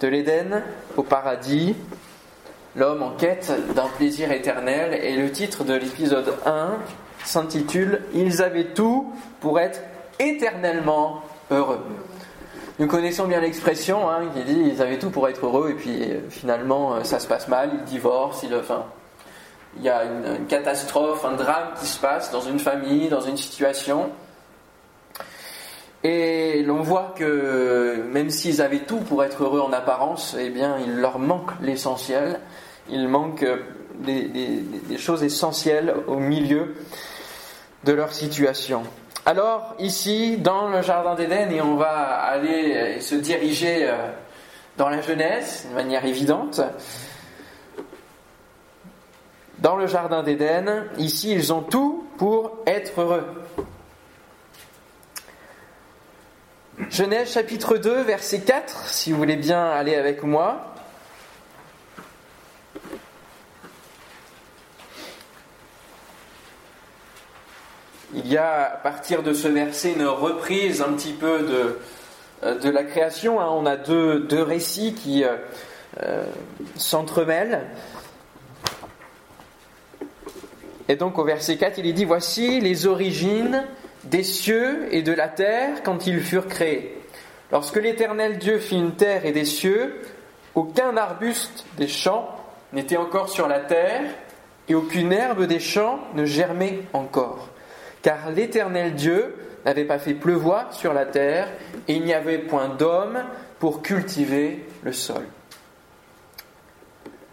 De l'Éden au paradis, l'homme en quête d'un plaisir éternel et le titre de l'épisode 1 s'intitule Ils avaient tout pour être éternellement heureux. Nous connaissons bien l'expression hein, qui dit ils avaient tout pour être heureux et puis euh, finalement euh, ça se passe mal, ils divorcent, ils, il y a une, catastrophe, un drame qui se passe dans une famille, dans une situation. Et l'on voit que même s'ils avaient tout pour être heureux en apparence, eh bien il leur manque l'essentiel, il manque des, des choses essentielles au milieu de leur situation. Alors, ici, dans le Jardin d'Éden, et on va aller se diriger euh, dans la jeunesse, de manière évidente, dans le Jardin d'Éden, ici, ils ont tout pour être heureux. Genèse chapitre 2, verset 4, si vous voulez bien aller avec moi. Il y a à partir de ce verset une reprise un petit peu de, euh, de la création. Hein. On a deux, deux récits qui euh, euh, s'entremêlent. Et donc au verset 4, il est dit, voici les origines des cieux et de la terre quand ils furent créés. Lorsque l'Éternel Dieu fit une terre et des cieux, aucun arbuste des champs n'était encore sur la terre, et aucune herbe des champs ne germait encore car l'Éternel Dieu n'avait pas fait pleuvoir sur la terre, et il n'y avait point d'homme pour cultiver le sol.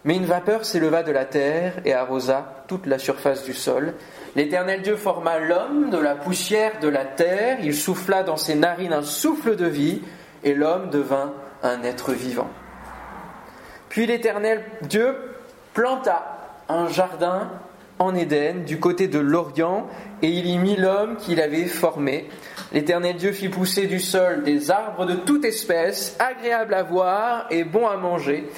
Mais une vapeur s'éleva de la terre et arrosa toute la surface du sol. L'Éternel Dieu forma l'homme de la poussière de la terre, il souffla dans ses narines un souffle de vie, et l'homme devint un être vivant. Puis l'Éternel Dieu planta un jardin en Éden, du côté de l'Orient, et il y mit l'homme qu'il avait formé. L'Éternel Dieu fit pousser du sol des arbres de toute espèce, agréables à voir et bons à manger,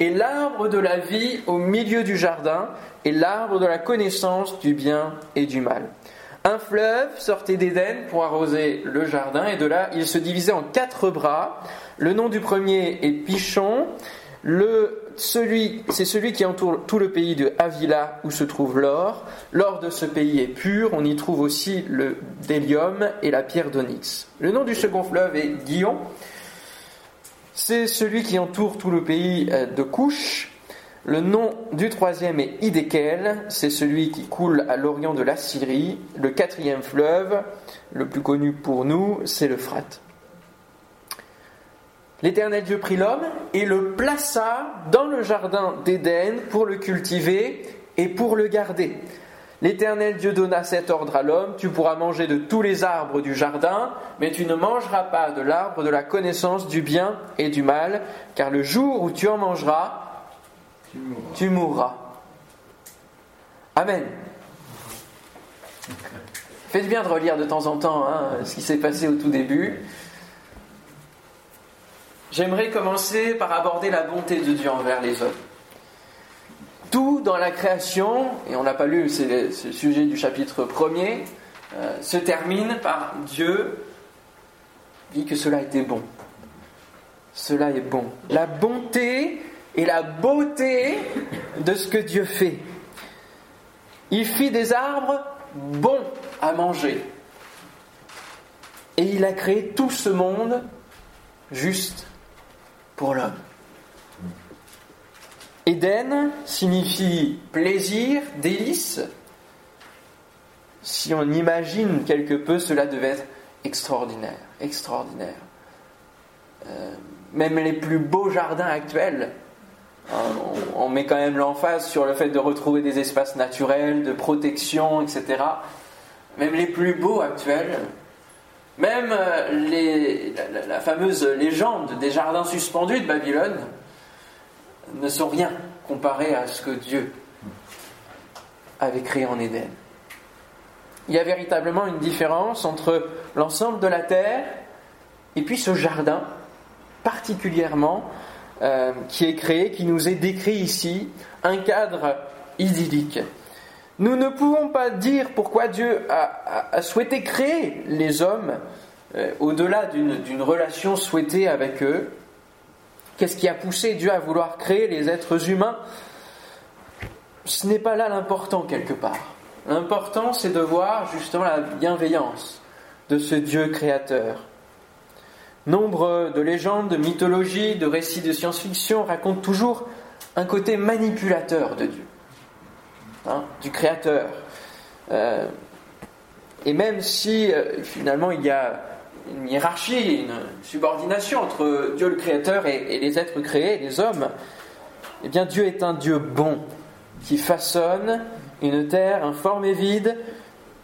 et l'arbre de la vie au milieu du jardin, et l'arbre de la connaissance du bien et du mal. Un fleuve sortait d'Éden pour arroser le jardin, et de là il se divisait en quatre bras. Le nom du premier est Pichon, celui, c'est celui qui entoure tout le pays de Avila où se trouve l'or. L'or de ce pays est pur, on y trouve aussi le délium et la pierre d'onyx. Le nom du second fleuve est Guillon. C'est celui qui entoure tout le pays euh, de Couche. Le nom du troisième est Idékel, c'est celui qui coule à l'orient de la Syrie. Le quatrième fleuve, le plus connu pour nous, c'est l'Euphrate. L'Éternel Dieu prit l'homme et le plaça dans le jardin d'Éden pour le cultiver et pour le garder. L'Éternel Dieu donna cet ordre à l'homme, tu pourras manger de tous les arbres du jardin, mais tu ne mangeras pas de l'arbre de la connaissance du bien et du mal, car le jour où tu en mangeras, tu mourras. Amen. Faites bien de relire de temps en temps hein, ce qui s'est passé au tout début. J'aimerais commencer par aborder la bonté de Dieu envers les hommes. Tout dans la création, et on n'a pas lu, c'est le, sujet du chapitre premier, euh, se termine par Dieu dit que cela était bon. Cela est bon. La bonté et la beauté de ce que Dieu fait. Il fit des arbres bons à manger. Et il a créé tout ce monde juste pour l'homme. Éden signifie plaisir, délice. Si on imagine quelque peu, cela devait être extraordinaire. Euh, même les plus beaux jardins actuels, hein, on, met quand même l'emphase sur le fait de retrouver des espaces naturels, de protection, etc. Même les plus beaux actuels même euh, la, fameuse légende des jardins suspendus de Babylone ne sont rien comparé à ce que Dieu avait créé en Éden. Il y a véritablement une différence entre l'ensemble de la terre et puis ce jardin particulièrement euh, qui est créé, qui nous est décrit ici, un cadre idyllique. Nous ne pouvons pas dire pourquoi Dieu a, souhaité créer les hommes euh, au-delà d'une relation souhaitée avec eux. Qu'est-ce qui a poussé Dieu à vouloir créer les êtres humains? Ce n'est pas là l'important quelque part. L'important, c'est de voir justement la bienveillance de ce Dieu créateur. Nombre de légendes, de mythologies, de récits de science-fiction racontent toujours un côté manipulateur de Dieu, hein, du créateur. Euh, et même si euh, finalement il y a une hiérarchie, une subordination entre Dieu le créateur et, les êtres créés, les hommes, eh bien Dieu est un Dieu bon qui façonne une terre informe et vide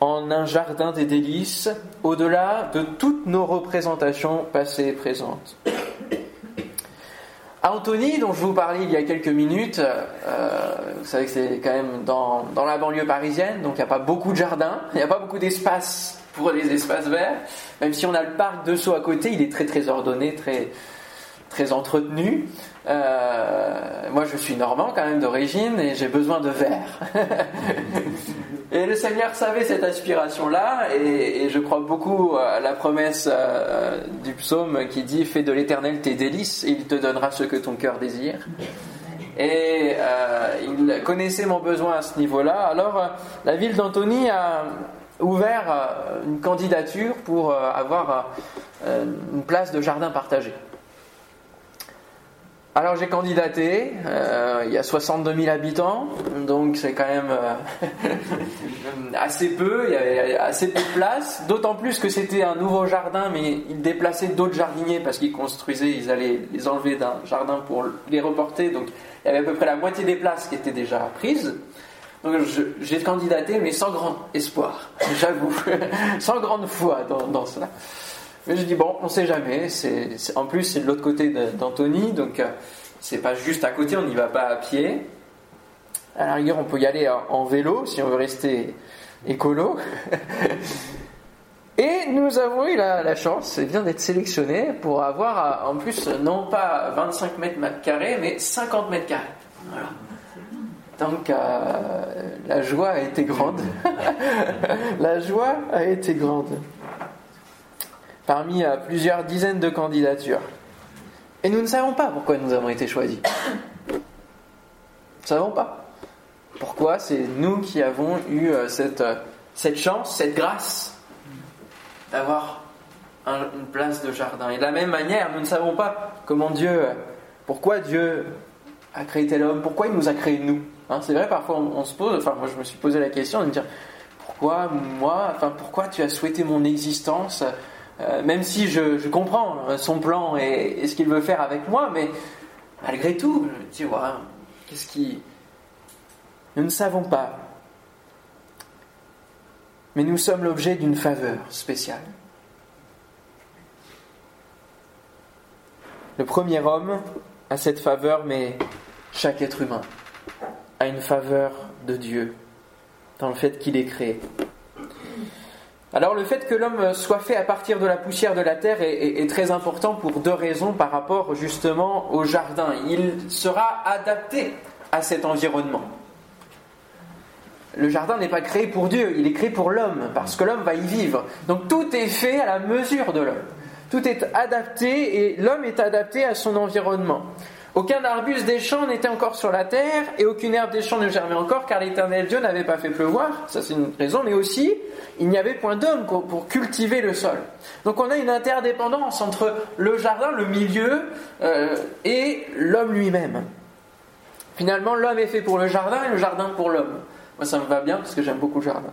en un jardin des délices, au-delà de toutes nos représentations passées et présentes. Anthony, dont je vous parlais il y a quelques minutes, euh, vous savez que c'est quand même dans, dans, la banlieue parisienne, donc il n'y a pas beaucoup de jardins, il n'y a pas beaucoup d'espace pour les espaces verts, même si on a le parc de Sceaux à côté, il est très très ordonné, très, très entretenu. Euh, moi, je suis normand quand même d'origine et j'ai besoin de verre. et le Seigneur savait cette aspiration-là et, je crois beaucoup à la promesse euh, du psaume qui dit Fais de l'Éternel tes délices et il te donnera ce que ton cœur désire. Et euh, il connaissait mon besoin à ce niveau-là. Alors, la ville d'Antony a ouvert une candidature pour avoir une place de jardin partagé. Alors j'ai candidaté, euh, il y a 62 000 habitants, donc c'est quand même euh, assez peu, il y avait assez peu de place, d'autant plus que c'était un nouveau jardin, mais ils déplaçaient d'autres jardiniers parce qu'ils construisaient, ils allaient les enlever d'un jardin pour les reporter, donc il y avait à peu près la moitié des places qui étaient déjà prises. Donc j'ai candidaté, mais sans grand espoir, j'avoue, sans grande foi dans, dans cela. Mais je dis bon, on sait jamais. En plus, c'est de l'autre côté d'Antony, donc euh, c'est pas juste à côté, on n'y va pas à pied. À la rigueur, on peut y aller en vélo si on veut rester écolo. Et nous avons eu la, chance, c'est bien d'être sélectionnés pour avoir en plus non pas 25 mètres carrés, mais 50 mètres carrés. Voilà. Donc la joie a été grande. la joie a été grande parmi plusieurs dizaines de candidatures. Et nous ne savons pas pourquoi nous avons été choisis. Nous ne savons pas. Pourquoi c'est nous qui avons eu euh, cette, euh, cette chance, cette grâce d'avoir une place de jardin. Et de la même manière, nous ne savons pas comment Dieu, pourquoi Dieu a créé tel homme, pourquoi il nous a créé nous. Hein, c'est vrai, parfois on, se pose, enfin moi je me suis posé la question de me dire, pourquoi moi, enfin pourquoi tu as souhaité mon existence euh, même si je, comprends son plan et, ce qu'il veut faire avec moi, mais malgré tout, je me dis, qu'est-ce qui... Nous ne savons pas. Mais nous sommes l'objet d'une faveur spéciale. Le premier homme a cette faveur, mais chaque être humain a une faveur de Dieu dans le fait qu'il est créé. Alors le fait que l'homme soit fait à partir de la poussière de la terre est, très important pour deux raisons par rapport justement au jardin. Il sera adapté à cet environnement. Le jardin n'est pas créé pour Dieu, il est créé pour l'homme, parce que l'homme va y vivre. Donc tout est fait à la mesure de l'homme. Tout est adapté et l'homme est adapté à son environnement. Aucun arbuste des champs n'était encore sur la terre, et aucune herbe des champs ne germait encore, car l'Éternel Dieu n'avait pas fait pleuvoir, ça c'est une raison, mais aussi, il n'y avait point d'homme pour cultiver le sol. Donc on a une interdépendance entre le jardin, le milieu, euh, et l'homme lui-même. Finalement, l'homme est fait pour le jardin et le jardin pour l'homme. Moi, ça me va bien parce que j'aime beaucoup le jardin.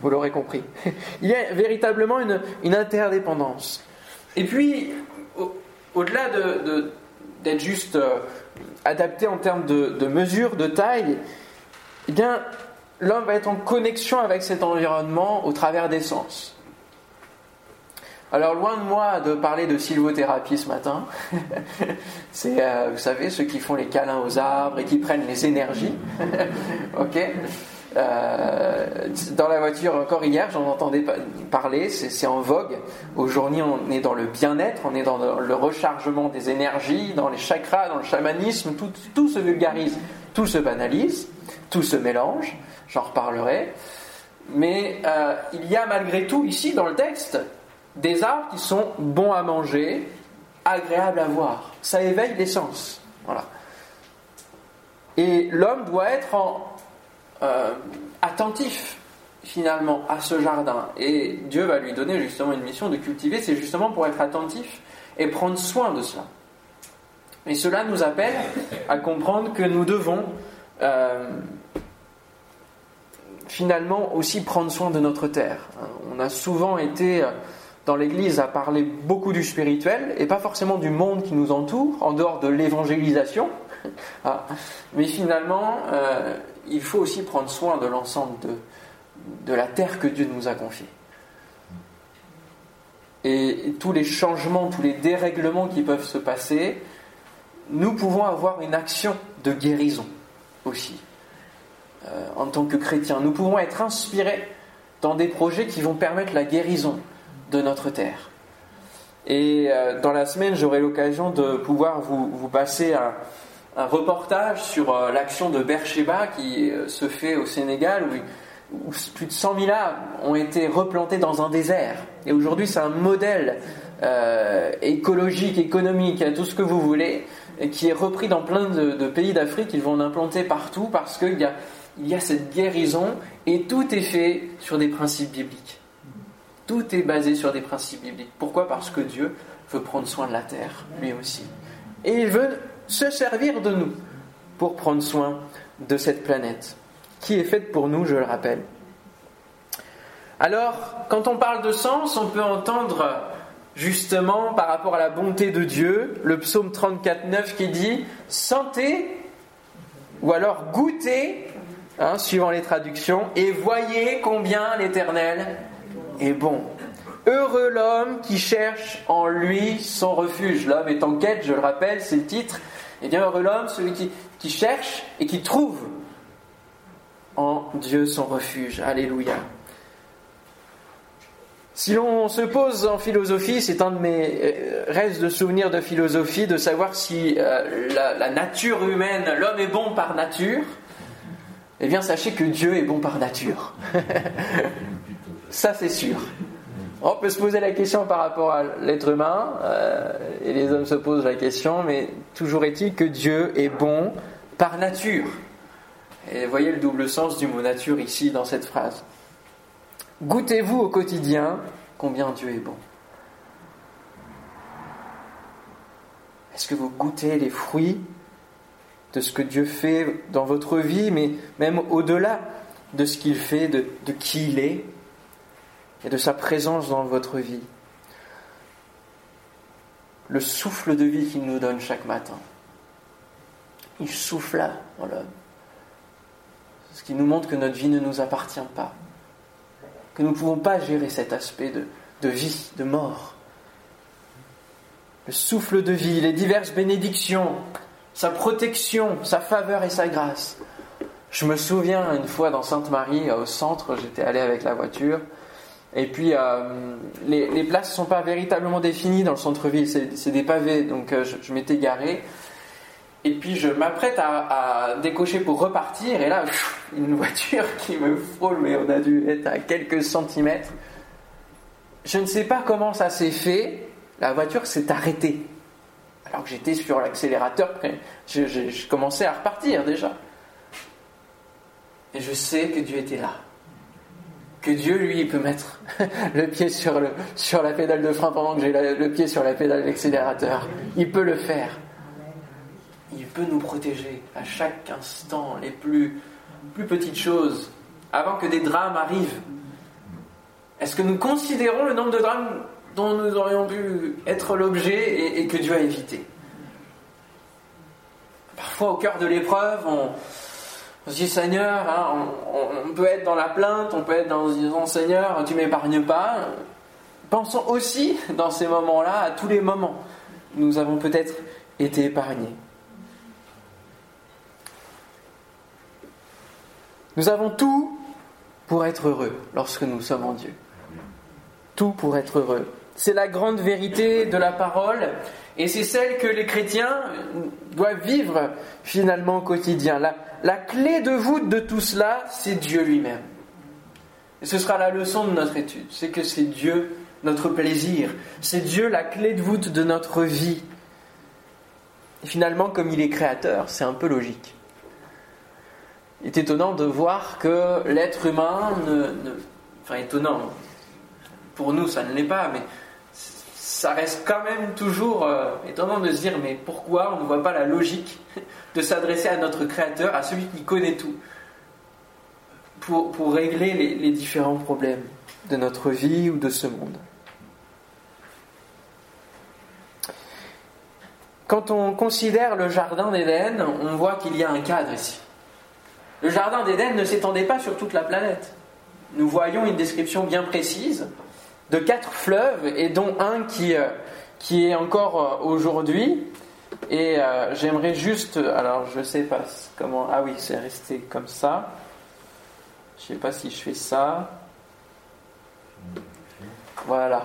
Vous l'aurez compris. Il y a véritablement une, interdépendance. Et puis, au-delà de d'être juste euh, adapté en termes de, mesure, de taille, eh bien, l'homme va être en connexion avec cet environnement au travers des sens. Alors loin de moi de parler de sylvothérapie ce matin, c'est, euh, vous savez, ceux qui font les câlins aux arbres et qui prennent les énergies, ok? Euh, dans la voiture, encore hier, j'en entendais parler, c'est en vogue. Aujourd'hui, on est dans le bien-être, on est dans le rechargement des énergies, dans les chakras, dans le chamanisme, tout, se vulgarise, tout se banalise, tout se mélange, j'en reparlerai. Mais euh, il y a malgré tout ici dans le texte des arbres qui sont bons à manger, agréable à voir. Ça éveille les sens. Voilà. Et l'homme doit être euh, attentif finalement à ce jardin. Et Dieu va lui donner justement une mission de cultiver, c'est justement pour être attentif et prendre soin de cela. Et cela nous appelle à comprendre que nous devons euh, finalement aussi prendre soin de notre terre. On a souvent été euh, dans l'Église à parler beaucoup du spirituel et pas forcément du monde qui nous entoure, en dehors de l'évangélisation. Ah. Mais finalement, il faut aussi prendre soin de l'ensemble de, la terre que Dieu nous a confiée. Et tous les changements, tous les dérèglements qui peuvent se passer, nous pouvons avoir une action de guérison aussi. Euh, en tant que chrétiens, nous pouvons être inspirés dans des projets qui vont permettre la guérison de notre terre. Et euh, dans la semaine, j'aurai l'occasion de pouvoir vous, passer un, reportage sur euh, l'action de Bercheba qui se fait au Sénégal, où, plus de 100 000 arbres ont été replantés dans un désert. Et aujourd'hui, c'est un modèle écologique, économique, tout ce que vous voulez, qui est repris dans plein de, pays d'Afrique. Ils vont en implanter partout parce qu'il y a, y a cette guérison et tout est fait sur des principes bibliques. Tout est basé sur des principes bibliques. Pourquoi? Parce que Dieu veut prendre soin de la terre, lui aussi. Et il veut se servir de nous pour prendre soin de cette planète, qui est faite pour nous, je le rappelle. Alors, quand on parle de sens, on peut entendre justement par rapport à la bonté de Dieu, le psaume 34.9 qui dit Sentez ou alors goûtez, hein, suivant les traductions, et voyez combien l'Éternel est bon. Heureux l'homme qui cherche en lui son refuge. L'homme est en quête, je le rappelle, c'est le titre. Et eh bien heureux l'homme, celui qui, cherche et qui trouve en Dieu son refuge. Alléluia. Si l'on se pose en philosophie, c'est un de mes euh, restes de souvenirs de philosophie, de savoir si euh, la, nature humaine, l'homme est bon par nature, eh bien sachez que Dieu est bon par nature. Ça c'est sûr. On peut se poser la question par rapport à l'être humain, euh, et les hommes se posent la question, mais toujours est-il que Dieu est bon par nature. Et voyez le double sens du mot nature ici dans cette phrase. Goûtez-vous au quotidien combien Dieu est bon. Est-ce que vous goûtez les fruits de ce que Dieu fait dans votre vie, mais même au-delà de ce qu'il fait, de, qui il est? Et de sa présence dans votre vie Le souffle de vie qu'il nous donne chaque matin. Il souffle là dans l'homme. Ce qui nous montre que notre vie ne nous appartient pas que nous ne pouvons pas gérer cet aspect de, vie, de mort. Le souffle de vie, les diverses bénédictions, sa protection, sa faveur et sa grâce. Je me souviens une fois dans Sainte-Marie, au centre, j'étais allé avec la voiture, et puis euh, les, places ne sont pas véritablement définies dans le centre-ville, c'est des pavés, donc euh, je m'étais garé. Et puis je m'apprête à, décocher pour repartir, et là, une voiture qui me frôle, mais on a dû être à quelques centimètres. Je ne sais pas comment ça s'est fait, la voiture s'est arrêtée. Alors que j'étais sur l'accélérateur, je, je, commençais à repartir déjà. Et je sais que Dieu était là. Que Dieu, lui, peut mettre le pied sur, la pédale de frein pendant que j'ai le pied sur la pédale d'accélérateur. Il peut le faire il peut nous protéger à chaque instant, les plus, plus petites choses, avant que des drames arrivent. Est-ce que nous considérons le nombre de drames dont nous aurions pu être l'objet et, que Dieu a évité? Parfois, au cœur de l'épreuve, on, se dit Seigneur, hein, on, peut être dans la plainte, on peut être dans disant Seigneur, tu m'épargnes pas. Pensons aussi dans ces moments-là à tous les moments nous avons peut-être été épargnés. Nous avons tout pour être heureux lorsque nous sommes en Dieu. Tout pour être heureux. C'est la grande vérité de la parole et c'est celle que les chrétiens doivent vivre finalement au quotidien. La clé de voûte de tout cela, c'est Dieu lui-même. Et ce sera la leçon de notre étude, c'est que c'est Dieu notre plaisir. C'est Dieu la clé de voûte de notre vie. Et finalement, comme il est créateur, c'est un peu logique. Il est étonnant de voir que l'être humain ne, Enfin, étonnant. Pour nous, ça ne l'est pas, mais ça reste quand même toujours euh, étonnant de se dire mais pourquoi on ne voit pas la logique de s'adresser à notre Créateur, à celui qui connaît tout, pour, pour régler les différents problèmes de notre vie ou de ce monde. Quand on considère le jardin d'Éden, on voit qu'il y a un cadre ici. Le jardin d'Éden ne s'étendait pas sur toute la planète. Nous voyons une description bien précise de quatre fleuves et dont un qui, euh, qui est encore euh, aujourd'hui. Et euh, j'aimerais juste, alors je sais pas comment, ah oui, c'est resté comme ça. Je sais pas si je fais ça. Voilà.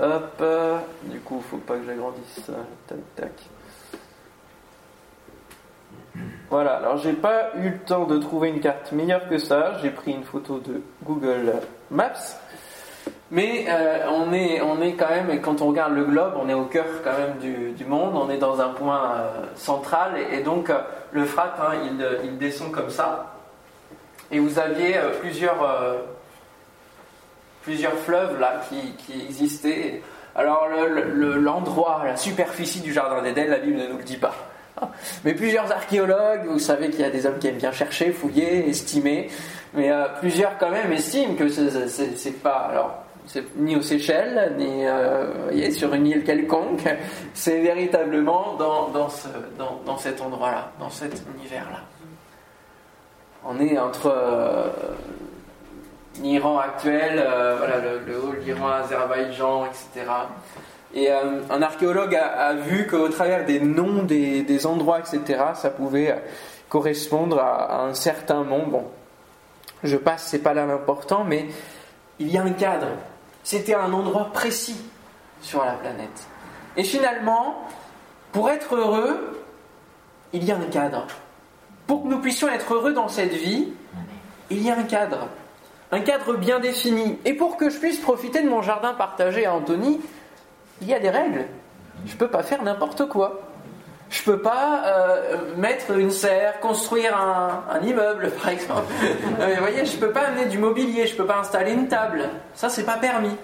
Hop, du coup, faut pas que j'agrandisse. Tac, tac. Voilà, alors j'ai pas eu le temps de trouver une carte meilleure que ça. J'ai pris une photo de Google Maps. Mais euh, on, est, on est quand même, quand on regarde le globe, on est au cœur quand même du, monde, on est dans un point euh, central, et, donc euh, le Frat, hein, il, il, descend comme ça. Et vous aviez plusieurs plusieurs fleuves là qui, existaient. Alors l'endroit, la superficie du jardin d'Éden, la Bible ne nous le dit pas. Mais plusieurs archéologues, vous savez qu'il y a des hommes qui aiment bien chercher, fouiller, estimer, mais euh, plusieurs quand même estiment que c'est pas alors ni aux Seychelles ni euh, sur une île quelconque, c'est véritablement dans, dans, ce, dans, dans cet endroit-là, dans cet univers-là. On est entre euh, l'Iran actuel, euh, voilà, le, haut l'Iran, Azerbaïdjan, etc. Et euh, un archéologue a, vu qu'au travers des noms des, endroits, etc., ça pouvait correspondre à, un certain nom. Bon, je passe, c'est pas là l'important, mais il y a un cadre. C'était un endroit précis sur la planète. Et finalement, pour être heureux, il y a un cadre. Pour que nous puissions être heureux dans cette vie, il y a un cadre un cadre bien défini. Et pour que je puisse profiter de mon jardin partagé à Anthony, il y a des règles. Je ne peux pas faire n'importe quoi. Je ne peux pas euh, mettre une serre, construire un, immeuble, par exemple. Euh, vous voyez, je ne peux pas amener du mobilier, je ne peux pas installer une table. Ça, c'est pas permis.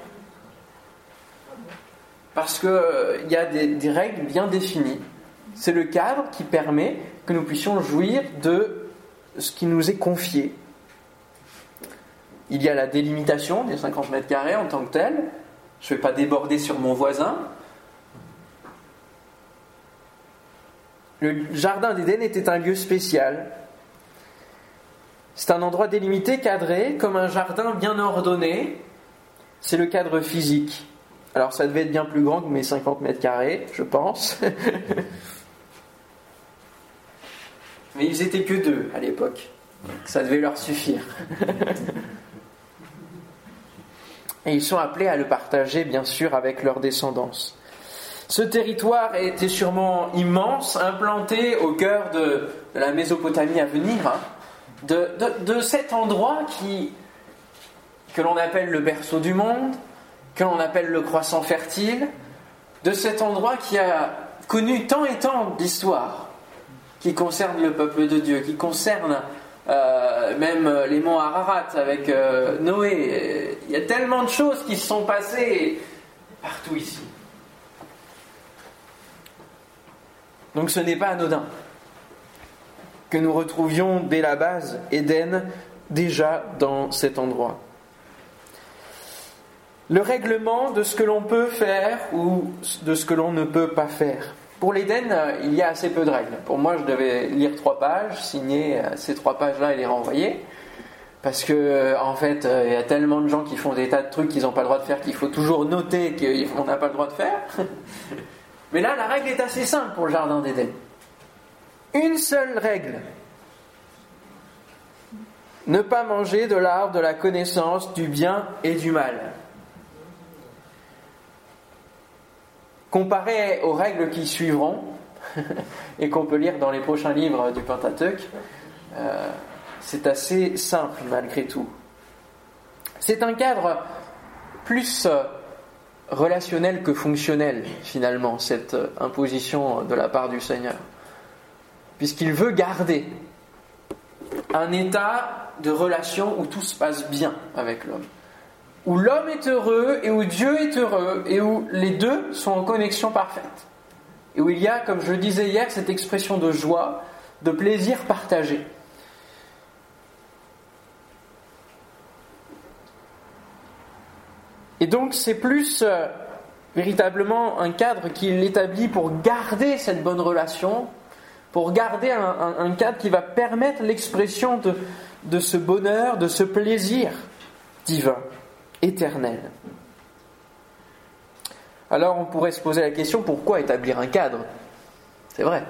Parce qu'il euh, y a des règles bien définies. C'est le cadre qui permet que nous puissions jouir de ce qui nous est confié. Il y a la délimitation des 50 mètres carrés en tant que tel. Je ne vais pas déborder sur mon voisin. Le jardin d'Éden était un lieu spécial. C'est un endroit délimité, cadré, comme un jardin bien ordonné. C'est le cadre physique. Alors ça devait être bien plus grand que mes 50 mètres carrés, je pense. Mais ils étaient que deux à l'époque. Ça devait leur suffire. Et ils sont appelés à le partager, bien sûr, avec leur descendance. Ce territoire était sûrement immense, implanté au cœur de, la Mésopotamie à venir, hein. de, cet endroit qui, que l'on appelle le berceau du monde, que l'on appelle le croissant fertile, de cet endroit qui a connu tant et tant d'histoires, qui concerne le peuple de Dieu, qui concerne euh, même les monts Ararat avec euh, Noé. Il y a tellement de choses qui se sont passées partout ici. Donc ce n'est pas anodin que nous retrouvions dès la base Éden déjà dans cet endroit. Le règlement de ce que l'on peut faire ou de ce que l'on ne peut pas faire. Pour l'Éden, euh, il y a assez peu de règles. Pour moi, je devais lire trois pages, signer euh, ces trois pages-là et les renvoyer. Parce que, euh, en fait, il y a tellement de gens qui font des tas de trucs qu'ils n'ont pas le droit de faire qu'il faut toujours noter qu'on n'a pas le droit de faire. Mais là, la règle est assez simple pour le jardin d'Éden. Une seule règle. Ne pas manger de l'arbre de la connaissance du bien et du mal. Comparé aux règles qui suivront, et qu'on peut lire dans les prochains livres du Pentateuque, euh, c'est assez simple malgré tout. C'est un cadre plus euh, relationnelle que fonctionnelle, finalement, cette euh, imposition de la part du Seigneur. Puisqu'il veut garder un état de relation où tout se passe bien avec l'homme. Où l'homme est heureux et où Dieu est heureux et où les deux sont en connexion parfaite. Et où il y a, comme je le disais hier, cette expression de joie, de plaisir partagé. Et donc c'est plus euh, véritablement un cadre qu'il établit pour garder cette bonne relation, pour garder un, cadre qui va permettre l'expression de, ce bonheur, de ce plaisir divin, éternel. Alors on pourrait se poser la question pourquoi établir un cadre? C'est vrai.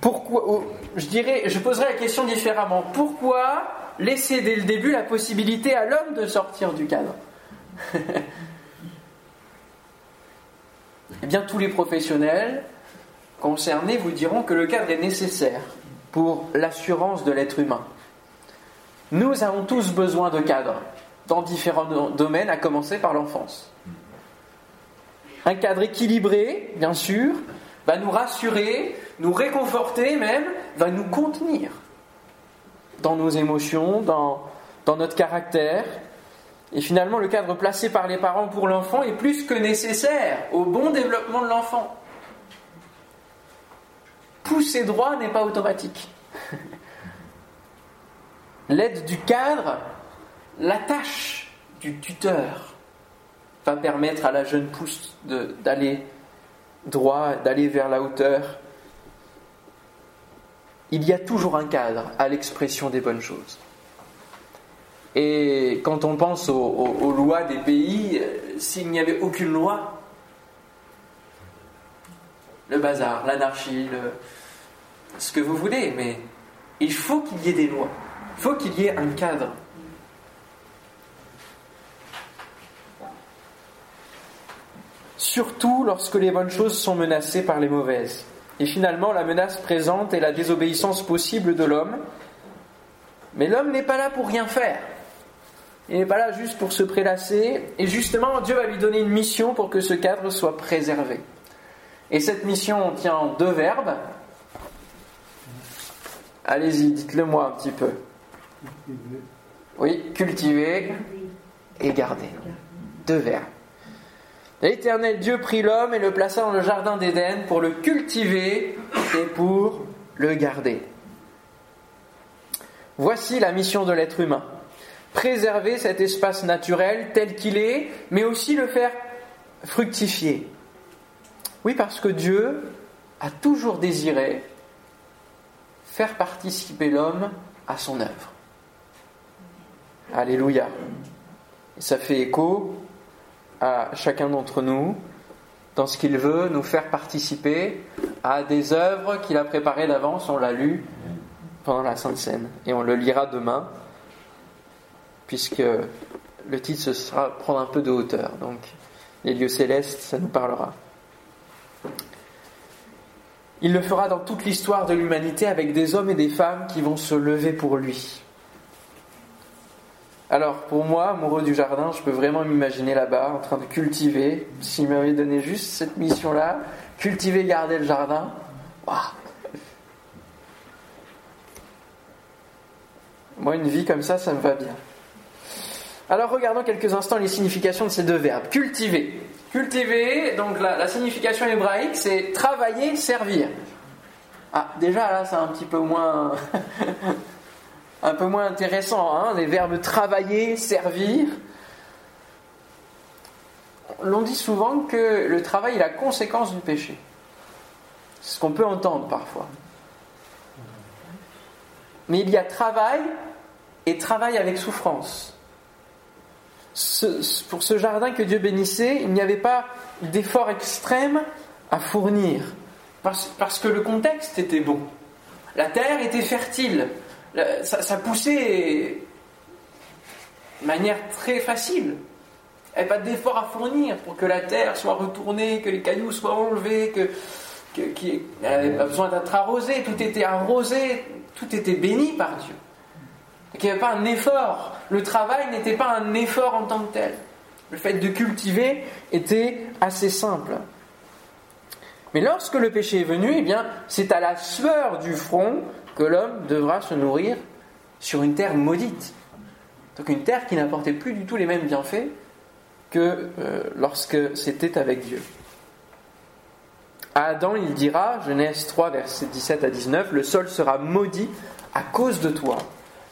Pourquoi Je dirais, je poserais la question différemment. Pourquoi laisser dès le début la possibilité à l'homme de sortir du cadre? Eh bien, tous les professionnels concernés vous diront que le cadre est nécessaire pour l'assurance de l'être humain. Nous avons tous besoin de cadre dans différents domaines, à commencer par l'enfance. Un cadre équilibré, bien sûr, va nous rassurer, nous réconforter même, va nous contenir dans nos émotions, dans, dans notre caractère, et finalement, le cadre placé par les parents pour l'enfant est plus que nécessaire au bon développement de l'enfant. Pousser droit n'est pas automatique. L'aide du cadre, la tâche du tuteur va permettre à la jeune pousse d'aller droit, d'aller vers la hauteur. Il y a toujours un cadre à l'expression des bonnes choses. Et quand on pense aux, lois des pays, euh, s'il n'y avait aucune loi, le bazar, l'anarchie, ce que vous voulez, mais il faut qu'il y ait des lois, il faut qu'il y ait un cadre. Surtout lorsque les bonnes choses sont menacées par les mauvaises. Et finalement, la menace présente est la désobéissance possible de l'homme. Mais l'homme n'est pas là pour rien faire. Il n'est pas là juste pour se prélasser. Et justement, Dieu va lui donner une mission pour que ce cadre soit préservé. Et cette mission tient en deux verbes. Allez-y, dites-le moi un petit peu. Oui, cultiver et garder. Deux verbes. L'éternel Dieu prit l'homme et le plaça dans le jardin d'Éden pour le cultiver et pour le garder. Voici la mission de l'être humain préserver cet espace naturel tel qu'il est, mais aussi le faire fructifier. Oui, parce que Dieu a toujours désiré faire participer l'homme à son œuvre. Alléluia. Ça fait écho à chacun d'entre nous dans ce qu'il veut nous faire participer à des œuvres qu'il a préparées d'avance. On l'a lu pendant la Sainte Seine et on le lira demain puisque le titre ce sera prendre un peu de hauteur. Donc, les lieux célestes, ça nous parlera. Il le fera dans toute l'histoire de l'humanité avec des hommes et des femmes qui vont se lever pour lui. Alors, pour moi, amoureux du jardin, je peux vraiment m'imaginer là-bas en train de cultiver. S'il m'avait donné juste cette mission-là, cultiver, garder le jardin, Moi, une vie comme ça, ça me va bien. Alors regardons quelques instants les significations de ces deux verbes. Cultiver. Cultiver, donc la, signification hébraïque, c'est travailler, servir. Ah, déjà là, c'est un petit peu moins, un peu moins intéressant. Hein, les verbes travailler, servir. L'on dit souvent que le travail est la conséquence du péché. C'est ce qu'on peut entendre parfois. Mais il y a travail et travail avec souffrance pour ce jardin que Dieu bénissait, il n'y avait pas d'effort extrême à fournir, parce, que le contexte était bon. La terre était fertile, ça, poussait de manière très facile. Il n'y avait pas d'effort à fournir pour que la terre soit retournée, que les cailloux soient enlevés, que, qu'il n'avait pas besoin d'être arrosé, tout était arrosé, tout était béni par Dieu qu'il n'y avait pas un effort. Le travail n'était pas un effort en tant que tel. Le fait de cultiver était assez simple. Mais lorsque le péché est venu, eh bien, c'est à la sueur du front que l'homme devra se nourrir sur une terre maudite. Donc une terre qui n'apportait plus du tout les mêmes bienfaits que euh, lorsque c'était avec Dieu. À Adam, il dira, Genèse 3, versets 17 à 19, le sol sera maudit à cause de toi.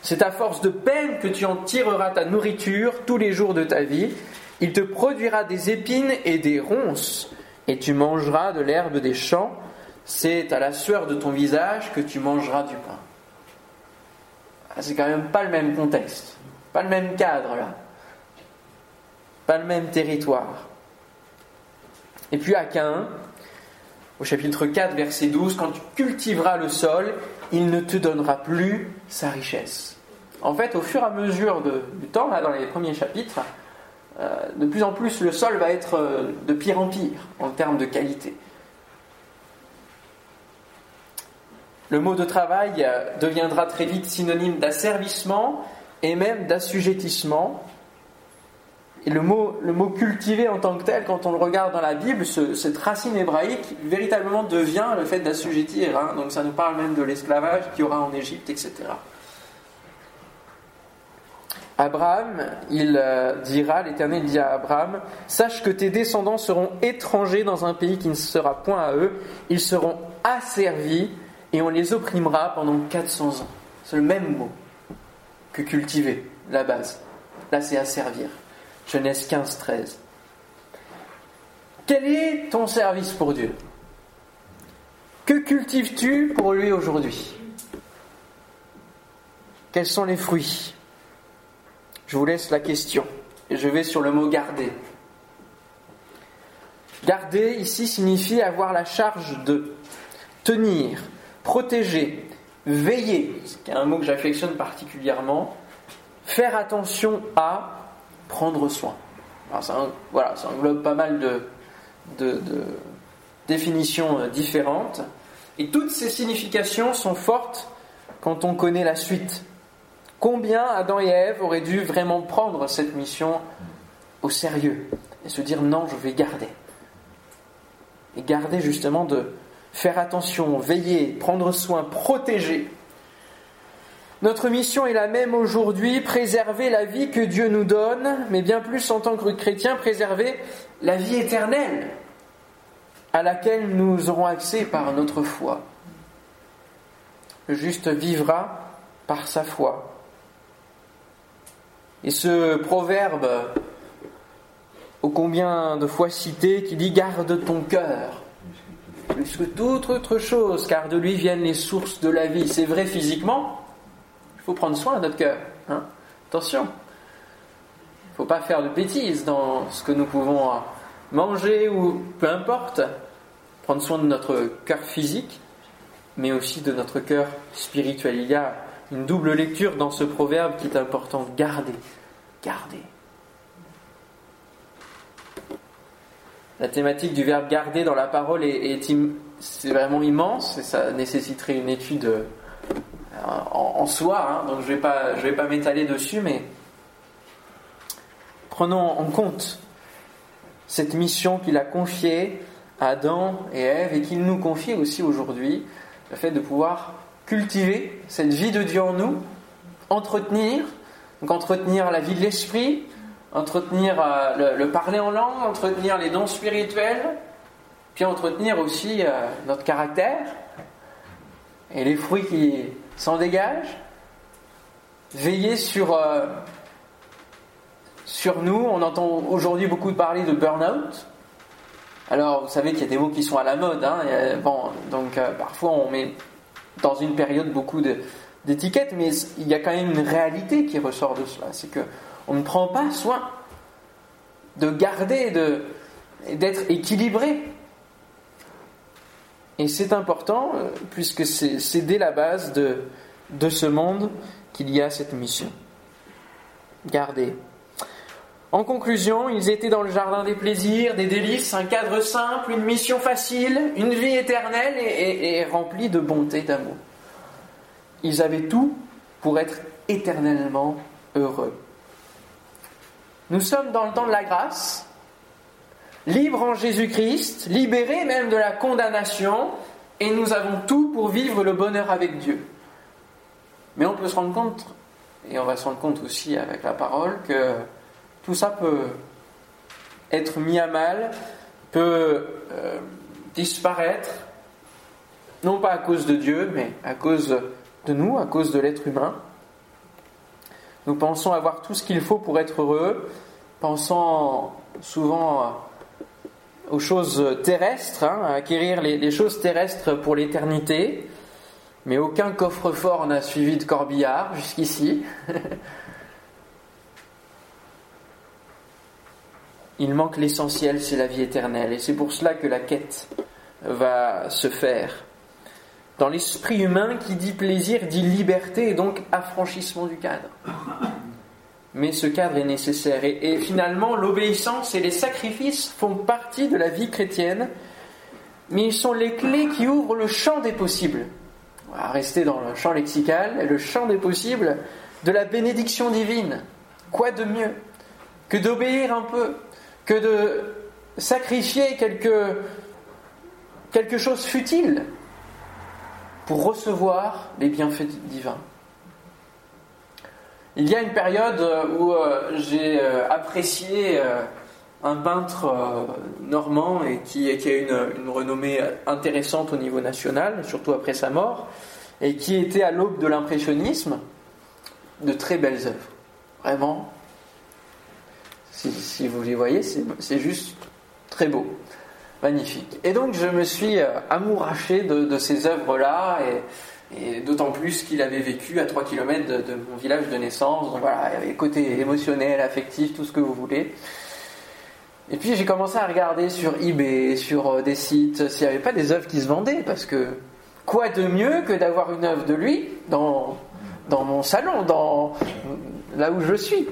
C'est à force de peine que tu en tireras ta nourriture tous les jours de ta vie. Il te produira des épines et des ronces, et tu mangeras de l'herbe des champs. C'est à la sueur de ton visage que tu mangeras du pain. Ah, c'est quand même pas le même contexte, pas le même cadre là, pas le même territoire. Et puis à Cain, au chapitre 4, verset 12, quand tu cultiveras le sol, il ne te donnera plus sa richesse. En fait, au fur et à mesure du temps, là, dans les premiers chapitres, euh, de plus en plus le sol va être euh, de pire en pire en termes de qualité. Le mot de travail euh, deviendra très vite synonyme d'asservissement et même d'assujettissement. Et le mot, le mot cultiver en tant que tel, quand on le regarde dans la Bible, cette racine hébraïque véritablement devient le fait d'assujettir. Hein. Donc ça nous parle même de l'esclavage qu'il y aura en Égypte, etc. Abraham, il euh, dira, l'Éternel dit à Abraham, sache que tes descendants seront étrangers dans un pays qui ne sera point à eux, ils seront asservis et on les opprimera pendant 400 ans. C'est le même mot que cultiver, la base. Là, c'est asservir. Genèse 15, 13. Quel est ton service pour Dieu? Que cultives-tu pour lui aujourd'hui? Quels sont les fruits? Je vous laisse la question et je vais sur le mot garder. Garder ici signifie avoir la charge de tenir, protéger, veiller, c'est un mot que j'affectionne particulièrement, faire attention à, prendre soin. ça, voilà, ça englobe pas mal de, définitions euh, différentes. Et toutes ces significations sont fortes quand on connaît la suite. Combien Adam et Ève auraient dû vraiment prendre cette mission au sérieux et se dire non, je vais garder. Et garder justement de faire attention, veiller, prendre soin, protéger notre mission est la même aujourd'hui, préserver la vie que Dieu nous donne, mais bien plus en tant que chrétien, préserver la vie éternelle à laquelle nous aurons accès par notre foi. Le juste vivra par sa foi. Et ce proverbe, ô combien de fois cité, qui dit Garde ton cœur, plus que toute autre chose, car de lui viennent les sources de la vie. C'est vrai physiquement, faut prendre soin de notre cœur. Hein. Attention. Il ne faut pas faire de bêtises dans ce que nous pouvons manger ou peu importe. Prendre soin de notre cœur physique, mais aussi de notre cœur spirituel. Il y a une double lecture dans ce proverbe qui est important. Gardez. Gardez. La thématique du verbe garder dans la parole est, vraiment immense et ça nécessiterait une étude en, soi, hein, donc je ne vais pas, vais pas m'étaler dessus, mais prenons en compte cette mission qu'il a confiée à Adam et Ève et qu'il nous confie aussi aujourd'hui, le fait de pouvoir cultiver cette vie de Dieu en nous, entretenir, donc entretenir la vie de l'esprit, entretenir euh, le, parler en langue, entretenir les dons spirituels, puis entretenir aussi euh, notre caractère et les fruits qui, s'en dégage. Veiller sur, euh, sur nous. On entend aujourd'hui beaucoup parler de burn-out. Alors, vous savez qu'il y a des mots qui sont à la mode. Hein, bon, donc, parfois, on met dans une période beaucoup d'étiquettes, mais il y a quand même une réalité qui ressort de cela. C'est que on ne prend pas soin de garder, d'être équilibré et c'est important, euh, puisque c'est dès la base de, de ce monde qu'il y a cette mission. Gardez. En conclusion, ils étaient dans le jardin des plaisirs, des délices, un cadre simple, une mission facile, une vie éternelle et, remplie de bonté, d'amour. Ils avaient tout pour être éternellement heureux. Nous sommes dans le temps de la grâce, libres en Jésus-Christ, libérés même de la condamnation, et nous avons tout pour vivre le bonheur avec Dieu. Mais on peut se rendre compte, et on va se rendre compte aussi avec la parole, que tout ça peut être mis à mal, peut euh, disparaître, non pas à cause de Dieu, mais à cause de nous, à cause de l'être humain. Nous pensons avoir tout ce qu'il faut pour être heureux, pensant souvent aux choses terrestres, hein, à acquérir les, choses terrestres pour l'éternité, mais aucun coffre-fort n'a suivi de corbillard jusqu'ici. Il manque l'essentiel, c'est la vie éternelle, et c'est pour cela que la quête va se faire. Dans l'esprit humain, qui dit plaisir dit liberté et donc affranchissement du cadre. Mais ce cadre est nécessaire. Et, finalement, l'obéissance et les sacrifices font partie de la vie chrétienne, mais ils sont les clés qui ouvrent le champ des possibles. On va rester dans le champ lexical, le champ des possibles de la bénédiction divine. Quoi de mieux que d'obéir un peu, que de sacrifier quelque, quelque chose futile pour recevoir les bienfaits divins. Il y a une période où euh, j'ai euh, apprécié euh, un peintre normand et qui, a une, une, renommée intéressante au niveau national, surtout après sa mort, et qui était à l'aube de l'impressionnisme, de très belles œuvres. Vraiment, si, vous les voyez, c'est juste très beau magnifique. Et donc je me suis euh, amouraché de, ces œuvres-là, et, d'autant plus qu'il avait vécu à 3 km de, mon village de naissance. Donc voilà, il y avait côté émotionnel, affectif, tout ce que vous voulez. Et puis j'ai commencé à regarder sur eBay, sur euh, des sites, s'il n'y avait pas des œuvres qui se vendaient, parce que quoi de mieux que d'avoir une œuvre de lui dans, dans mon salon, dans là où je suis?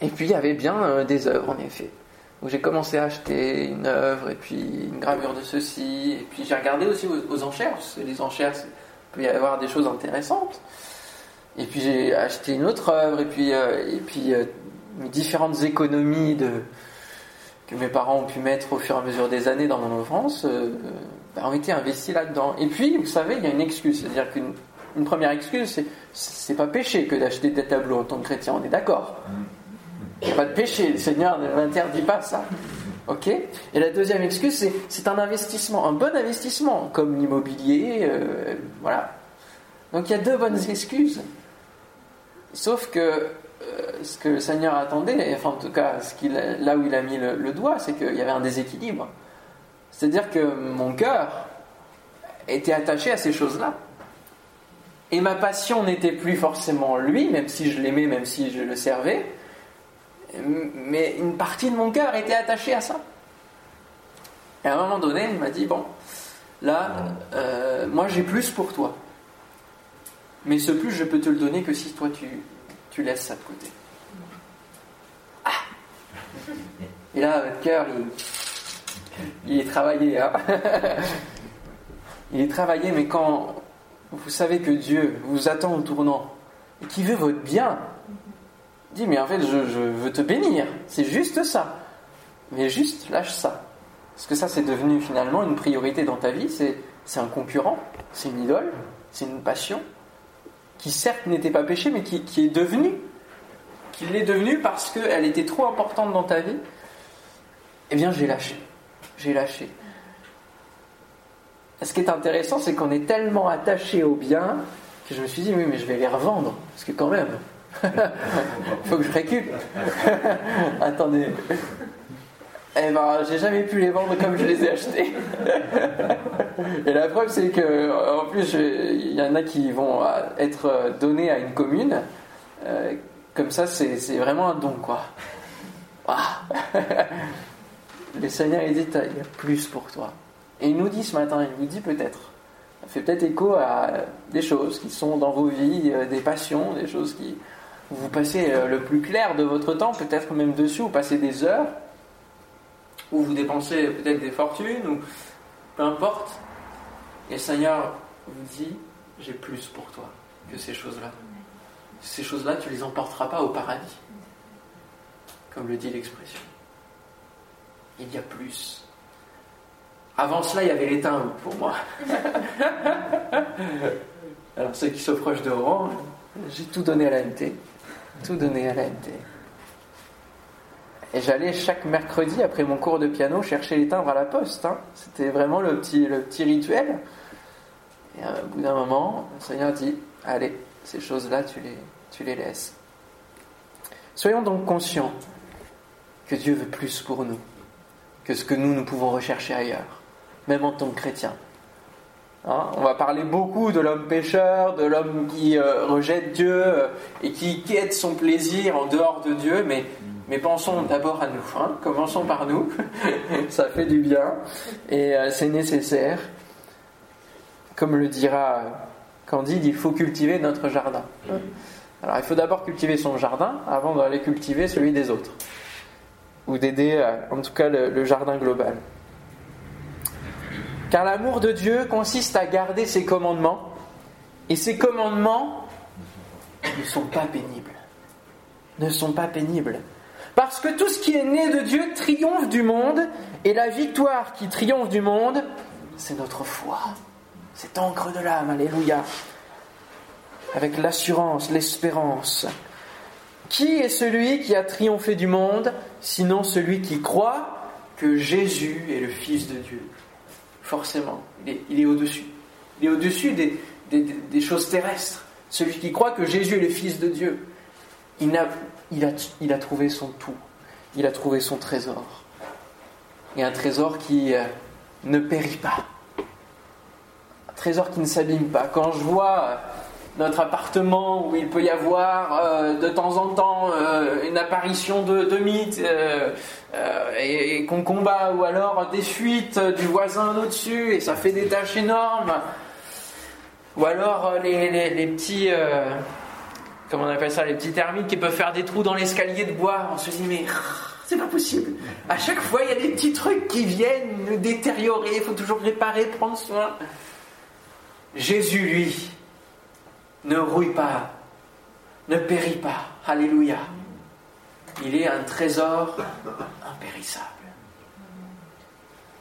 Et puis il y avait bien euh, des œuvres en effet. Donc j'ai commencé à acheter une œuvre et puis une gravure de ceci. Et puis j'ai regardé aussi aux, enchères, parce que les enchères, il peut y avoir des choses intéressantes. Et puis j'ai acheté une autre œuvre et puis, euh, et puis euh, différentes économies que mes parents ont pu mettre au fur et à mesure des années dans mon enfance euh, ont été investies là-dedans. Et puis, vous savez, il y a une excuse. C'est-à-dire qu'une une première excuse, c'est c'est pas péché que d'acheter des tableaux en tant que chrétien, on est d'accord. Mm. Pas de péché, le Seigneur ne m'interdit pas ça. Ok? Et la deuxième excuse, c'est c'est un investissement, un bon investissement, comme l'immobilier, euh, voilà. Donc il y a deux bonnes excuses. Sauf que euh, ce que le Seigneur attendait, enfin en tout cas là où il a mis le, doigt, c'est qu'il y avait un déséquilibre. C'est-à-dire que mon cœur était attaché à ces choses-là. Et ma passion n'était plus forcément lui, même si je l'aimais, même si je le servais, mais une partie de mon cœur était attachée à ça. Et à un moment donné, il m'a dit, bon, là, euh, moi j'ai plus pour toi. Mais ce plus, je peux te le donner que si toi tu, laisses ça de côté. Ah Et là, votre cœur, il, il est travaillé. Hein il est travaillé, mais quand vous savez que Dieu vous attend au tournant et qu'il veut votre bien, Dis, mais en fait, je, veux te bénir. C'est juste ça. Mais juste lâche ça. Parce que ça, c'est devenu finalement une priorité dans ta vie. C'est un concurrent, c'est une idole, c'est une passion qui certes n'était pas péché, mais qui, qui est devenue. Qui l'est devenue parce qu'elle était trop importante dans ta vie. Eh bien, j'ai lâché. J'ai lâché. ce qui est intéressant, c'est qu'on est tellement attaché au bien que je me suis dit, oui, mais je vais les revendre. Parce que quand même, faut que je récupère. Attendez. Eh ben, j'ai jamais pu les vendre comme je les ai achetés. Et la preuve, c'est que, en plus, il y en a qui vont être donnés à une commune. Euh, comme ça, c'est vraiment un don, quoi. Ah. Le Seigneur, il dit, il y a plus pour toi. Et il nous dit ce matin, il nous dit peut-être, ça fait peut-être écho à des choses qui sont dans vos vies, euh, des passions, des choses qui, vous passez euh, le plus clair de votre temps, peut-être même dessus, vous passez des heures, ou vous dépensez peut-être des fortunes, ou peu importe. Et le Seigneur vous dit, j'ai plus pour toi que ces choses-là. Ces choses-là, tu ne les emporteras pas au paradis. comme le dit l'expression. Il y a plus. Avant cela, il y avait l'étain pour moi. Alors ceux qui sont proches de Orange, j'ai tout donné à la. Tout donné à la NT. Et j'allais chaque mercredi, après mon cours de piano, chercher les timbres à la poste. Hein. C'était vraiment le petit, le petit rituel. Et au bout d'un moment, le Seigneur dit Allez, ces choses-là, tu les, tu les laisses. Soyons donc conscients que Dieu veut plus pour nous que ce que nous, nous pouvons rechercher ailleurs, même en tant que chrétiens. Hein, on va parler beaucoup de l'homme pécheur, de l'homme qui euh, rejette Dieu euh, et qui quête son plaisir en dehors de Dieu, mais, pensons d'abord à nous. Hein. commençons par nous, ça fait du bien et euh, c'est nécessaire. Comme le dira Candide, il faut cultiver notre jardin. Alors il faut d'abord cultiver son jardin avant d'aller cultiver celui des autres. Ou d'aider en tout cas le jardin global. Car l'amour de Dieu consiste à garder ses commandements, et ses commandements ne sont pas pénibles. Ne sont pas pénibles. Parce que tout ce qui est né de Dieu triomphe du monde, et la victoire qui triomphe du monde, c'est notre foi. C'est encre de l'âme, alléluia avec l'assurance, l'espérance. Qui est celui qui a triomphé du monde, sinon celui qui croit que Jésus est le Fils de Dieu? Forcément, il est, au-dessus. Il est au-dessus des, choses terrestres. Celui qui croit que Jésus est le Fils de Dieu, il a trouvé son tout. Il a trouvé son trésor. Et un trésor qui euh, ne périt pas. Un trésor qui ne s'abîme pas. Quand je vois notre appartement où il peut y avoir euh, de temps en temps euh, une apparition de, de mythes euh, et, qu'on combat, ou alors des fuites du voisin au-dessus et ça fait des tâches énormes, ou alors les, les, petits, comment on appelle ça, les petits termites qui peuvent faire des trous dans l'escalier de bois. On se dit mais c'est pas possible. À chaque fois il y a des petits trucs qui viennent nous détériorer, il faut toujours réparer, prendre soin. Jésus, lui, ne rouille pas, ne périt pas. Alléluia. Il est un trésor impérissable.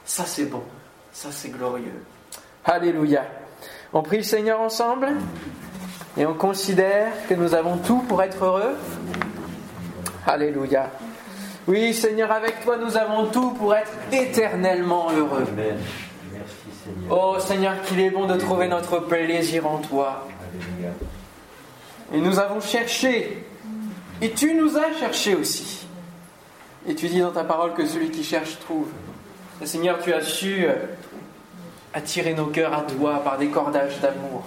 Ça c'est bon, ça c'est glorieux. Alléluia. On prie le Seigneur ensemble et on considère que nous avons tout pour être heureux. Alléluia. Oui, Seigneur, avec toi, nous avons tout pour être éternellement heureux. Oh Seigneur, qu'il est bon de trouver notre plaisir en toi. Et nous avons cherché. Et tu nous as cherché aussi. Et tu dis dans ta parole que celui qui cherche trouve. Seigneur, tu as su euh, attirer nos cœurs à toi par des cordages d'amour.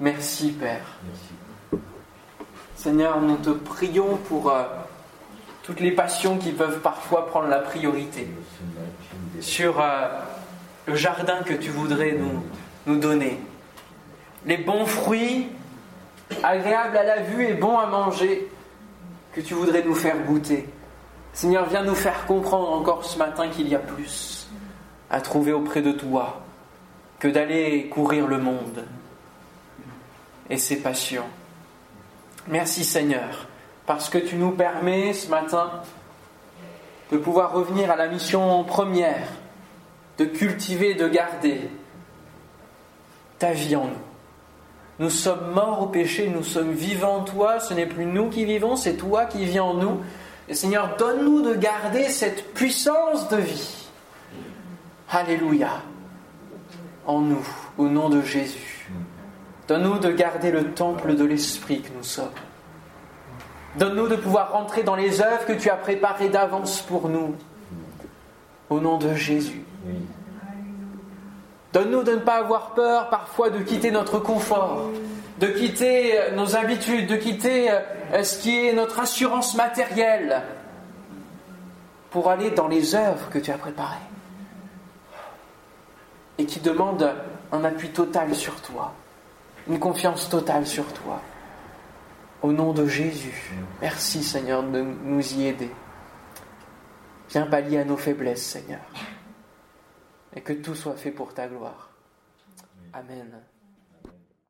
Merci, Père. Seigneur, nous te prions pour euh, toutes les passions qui peuvent parfois prendre la priorité sur euh, le jardin que tu voudrais nous, nous donner les bons fruits, agréables à la vue et bons à manger, que tu voudrais nous faire goûter. Seigneur, viens nous faire comprendre encore ce matin qu'il y a plus à trouver auprès de toi que d'aller courir le monde et ses passions. Merci Seigneur, parce que tu nous permets ce matin de pouvoir revenir à la mission première, de cultiver, de garder ta vie en nous. Nous sommes morts au péché, nous sommes vivants en toi, ce n'est plus nous qui vivons, c'est toi qui vis en nous. Et Seigneur, donne-nous de garder cette puissance de vie. Alléluia. En nous, au nom de Jésus. Donne-nous de garder le temple de l'Esprit que nous sommes. Donne-nous de pouvoir rentrer dans les œuvres que tu as préparées d'avance pour nous. Au nom de Jésus. Donne-nous de ne pas avoir peur parfois de quitter notre confort, de quitter euh, nos habitudes, de quitter euh, ce qui est notre assurance matérielle pour aller dans les œuvres que tu as préparées et qui demandent un appui total sur toi, une confiance totale sur toi. Au nom de Jésus, merci Seigneur de nous y aider. Viens pallier à nos faiblesses, Seigneur et que tout soit fait pour ta gloire. Amen.